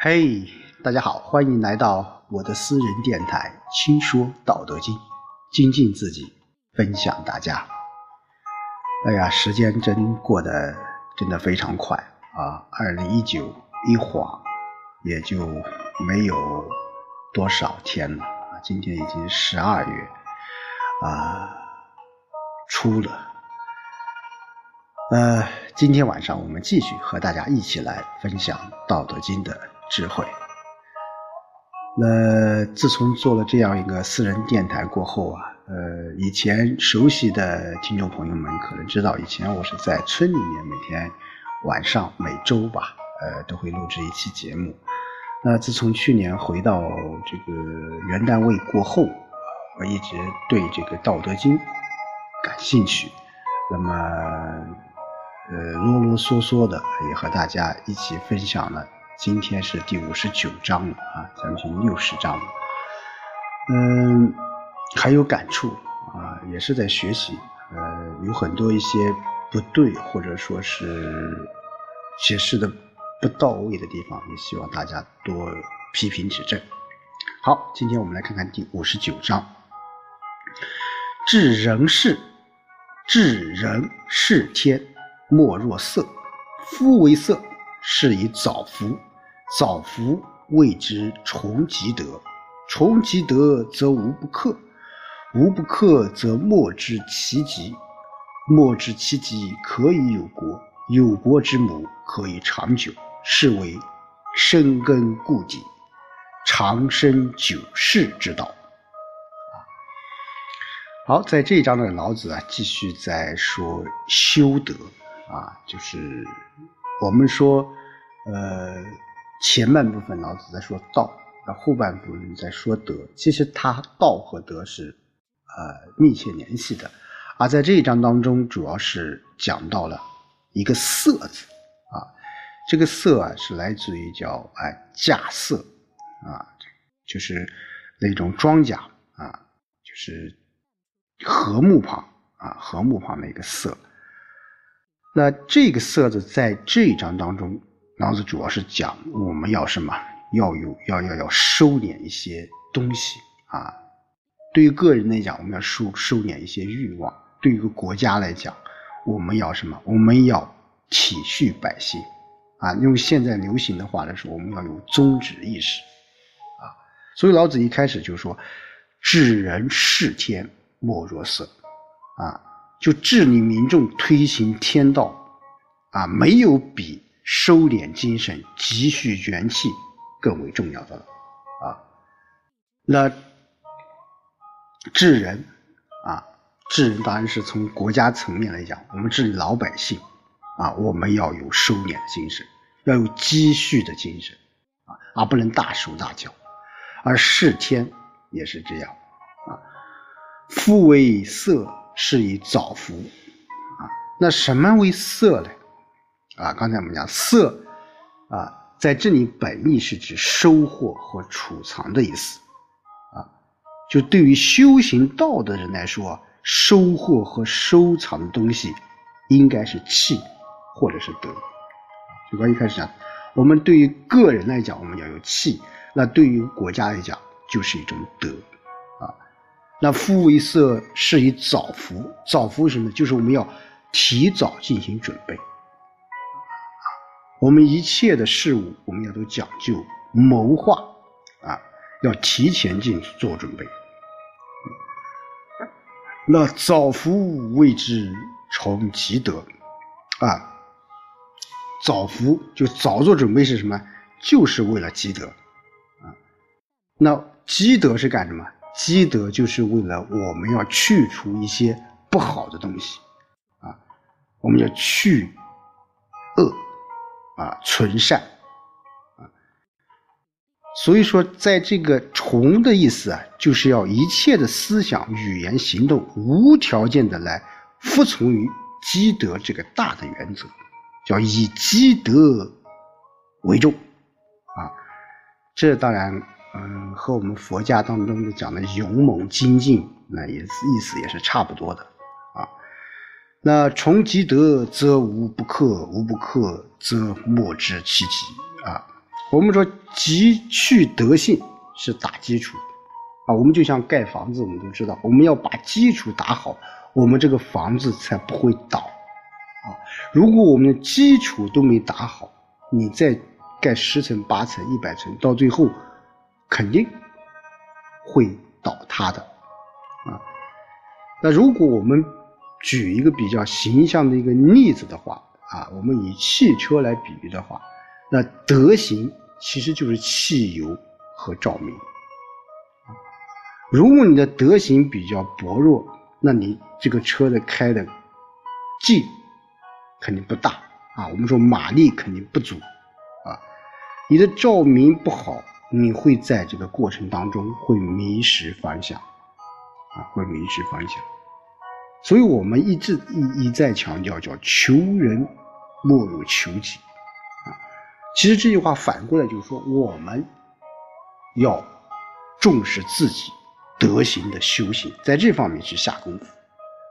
嘿，大家好，欢迎来到我的私人电台《轻说道德经》，精进自己，分享大家。哎呀，时间真过得真的非常快啊！二零一九一晃也就没有多少天了，今天已经十二月啊初了。呃，今天晚上我们继续和大家一起来分享《道德经》的。智慧。那自从做了这样一个私人电台过后啊，呃，以前熟悉的听众朋友们可能知道，以前我是在村里面每天晚上每周吧，呃，都会录制一期节目。那自从去年回到这个原单位过后，我一直对这个《道德经》感兴趣，那么呃啰啰嗦嗦的也和大家一起分享了。今天是第五十九章了啊，将近六十章了。嗯，还有感触啊，也是在学习。呃，有很多一些不对或者说是解释的不到位的地方，也希望大家多批评指正。好，今天我们来看看第五十九章：治人事，治人事天，莫若色。夫为色，是以早福。早福谓之重吉德，重吉德则无不克，无不克则莫知其吉，莫知其吉可以有国，有国之母可以长久，是为深根固底、长生久世之道。好，在这一章呢，老子啊继续在说修德啊，就是我们说呃。前半部分老子在说道，那后半部分在说德。其实他道和德是呃密切联系的，而在这一章当中，主要是讲到了一个色字啊，这个色啊是来自于叫哎稼穑啊，就是那种庄稼啊，就是禾木旁啊禾木旁的一个色。那这个色字在这一章当中。老子主要是讲我们要什么，要有要要要收敛一些东西啊。对于个人来讲，我们要收收敛一些欲望；对于一个国家来讲，我们要什么？我们要体恤百姓啊。用现在流行的话来说，我们要有宗旨意识啊。所以老子一开始就说：“治人事天，莫若色。”啊，就治理民众、推行天道啊，没有比。收敛精神、积蓄元气更为重要的了啊！那治人啊，治人当然是从国家层面来讲，我们治老百姓啊，我们要有收敛的精神，要有积蓄的精神啊，而不能大手大脚。而事天也是这样啊，夫为色，是以早福啊。那什么为色呢？啊，刚才我们讲色，啊，在这里本意是指收获和储藏的意思，啊，就对于修行道的人来说，收获和收藏的东西应该是气或者是德。就刚一开始讲，我们对于个人来讲，我们要有气；那对于国家来讲，就是一种德，啊，那夫为色，是以早福。早福什么？就是我们要提早进行准备。我们一切的事物，我们要都讲究谋划啊，要提前进去做准备。那早福谓之重积德啊，早福就早做准备是什么？就是为了积德啊。那积德是干什么？积德就是为了我们要去除一些不好的东西啊，我们要去恶。啊，存善，啊，所以说，在这个“崇”的意思啊，就是要一切的思想、语言、行动无条件的来服从于积德这个大的原则，叫以积德为重，啊，这当然，嗯，和我们佛家当中的讲的勇猛精进，那也意思也是差不多的。那重积德则无不克，无不克则莫知其极啊！我们说积去德性是打基础啊，我们就像盖房子，我们都知道，我们要把基础打好，我们这个房子才不会倒啊。如果我们的基础都没打好，你再盖十层、八层、一百层，到最后肯定会倒塌的啊。那如果我们举一个比较形象的一个例子的话啊，我们以汽车来比喻的话，那德行其实就是汽油和照明。如果你的德行比较薄弱，那你这个车的开的劲肯定不大啊。我们说马力肯定不足啊。你的照明不好，你会在这个过程当中会迷失方向啊，会迷失方向。所以我们一直一一再强调，叫求人莫如求己啊。其实这句话反过来就是说，我们要重视自己德行的修行，在这方面去下功夫。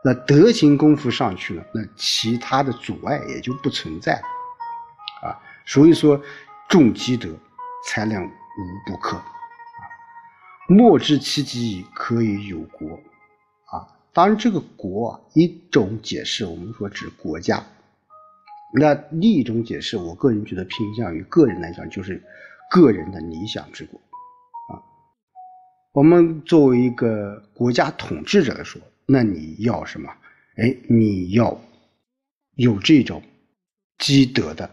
那德行功夫上去了，那其他的阻碍也就不存在了啊。所以说，重积德才能无不克。莫知其极，可以有国。当然，这个“国”啊，一种解释我们说指国家，那另一种解释，我个人觉得偏向于个人来讲，就是个人的理想之国啊。我们作为一个国家统治者来说，那你要什么？哎，你要有这种积德的、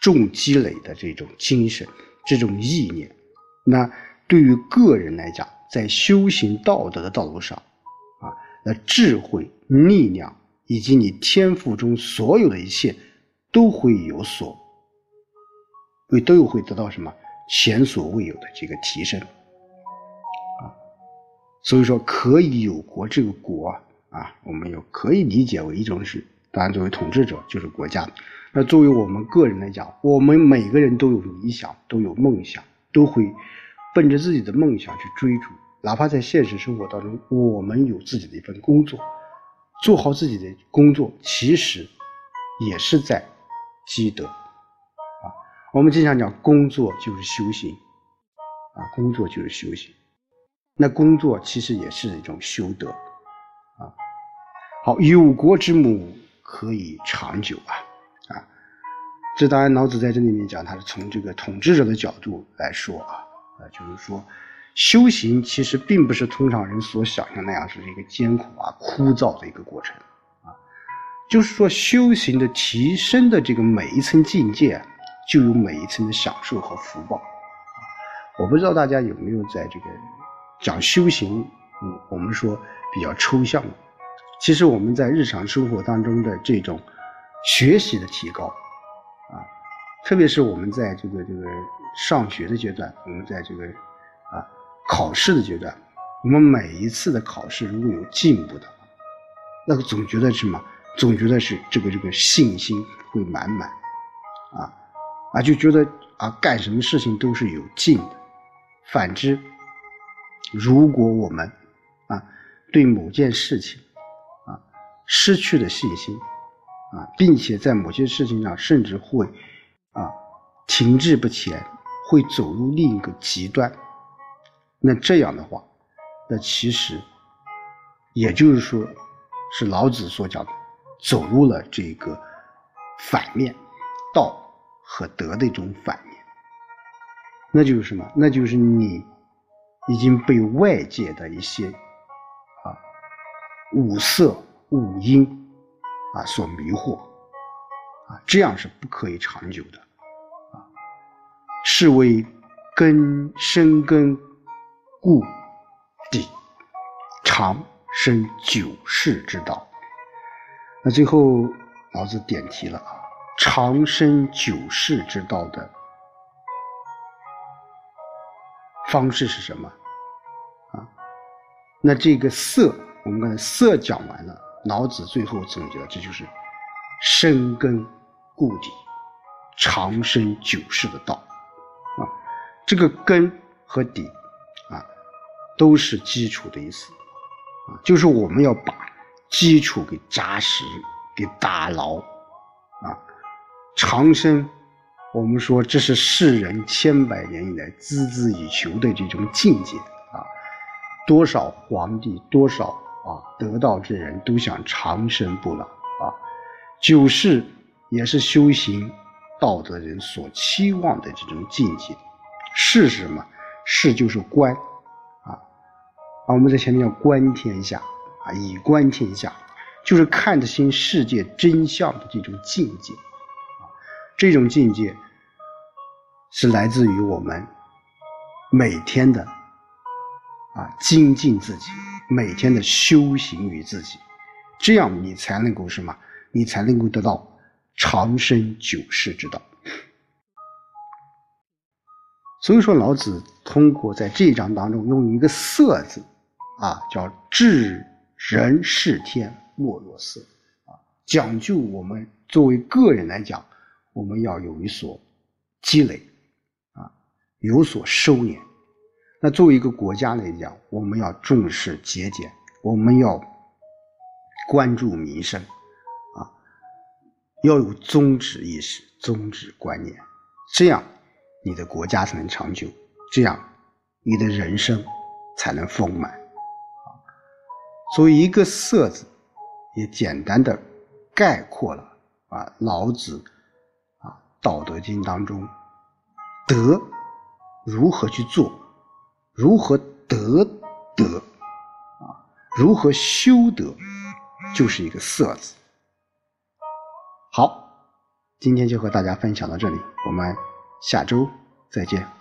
重积累的这种精神、这种意念。那对于个人来讲，在修行道德的道路上。那智慧、力量以及你天赋中所有的一切，都会有所，会都有会得到什么前所未有的这个提升，啊，所以说可以有国这个国啊，我们有可以理解为一种是，当然作为统治者就是国家，那作为我们个人来讲，我们每个人都有理想，都有梦想，都会奔着自己的梦想去追逐。哪怕在现实生活当中，我们有自己的一份工作，做好自己的工作，其实也是在积德啊。我们经常讲，工作就是修行啊，工作就是修行。那工作其实也是一种修德啊。好，有国之母可以长久啊啊。这当然，老子在这里面讲，他是从这个统治者的角度来说啊啊，就是说。修行其实并不是通常人所想象那样是一个艰苦啊、枯燥的一个过程啊，就是说修行的提升的这个每一层境界，就有每一层的享受和福报。我不知道大家有没有在这个讲修行，嗯，我们说比较抽象，其实我们在日常生活当中的这种学习的提高啊，特别是我们在这个这个上学的阶段，我们在这个。考试的阶段，我们每一次的考试如果有进步的话，那个总觉得什么？总觉得是这个这个信心会满满，啊啊，就觉得啊干什么事情都是有劲的。反之，如果我们啊对某件事情啊失去了信心啊，并且在某些事情上甚至会啊停滞不前，会走入另一个极端。那这样的话，那其实也就是说，是老子所讲的，走入了这个反面，道和德的一种反面。那就是什么？那就是你已经被外界的一些啊五色五音啊所迷惑啊，这样是不可以长久的啊，是为根深根。故底长生久世之道。那最后老子点题了啊，长生久世之道的方式是什么啊？那这个色，我们刚才色讲完了，老子最后总结了，这就是深根固底、长生久世的道啊。这个根和底。都是基础的意思，啊，就是我们要把基础给扎实、给打牢，啊，长生我们说这是世人千百年以来孜孜以求的这种境界啊！多少皇帝，多少啊得道之人都想长生不老啊！九世也是修行道德人所期望的这种境界。是什么？是就是观！啊，我们在前面叫观天下啊，以观天下，就是看得清世界真相的这种境界。这种境界是来自于我们每天的啊精进自己，每天的修行于自己，这样你才能够什么？你才能够得到长生久世之道。所以说，老子通过在这一章当中用一个“色”字啊，叫治人事天，莫若色啊，讲究我们作为个人来讲。我们要有一所积累，啊，有所收敛。那作为一个国家来讲，我们要重视节俭，我们要关注民生，啊，要有宗旨意识、宗旨观念，这样你的国家才能长久，这样你的人生才能丰满。所以一个“色”字，也简单的概括了啊，老子啊。《道德经》当中，德如何去做，如何得德啊，如何修德，就是一个“色”字。好，今天就和大家分享到这里，我们下周再见。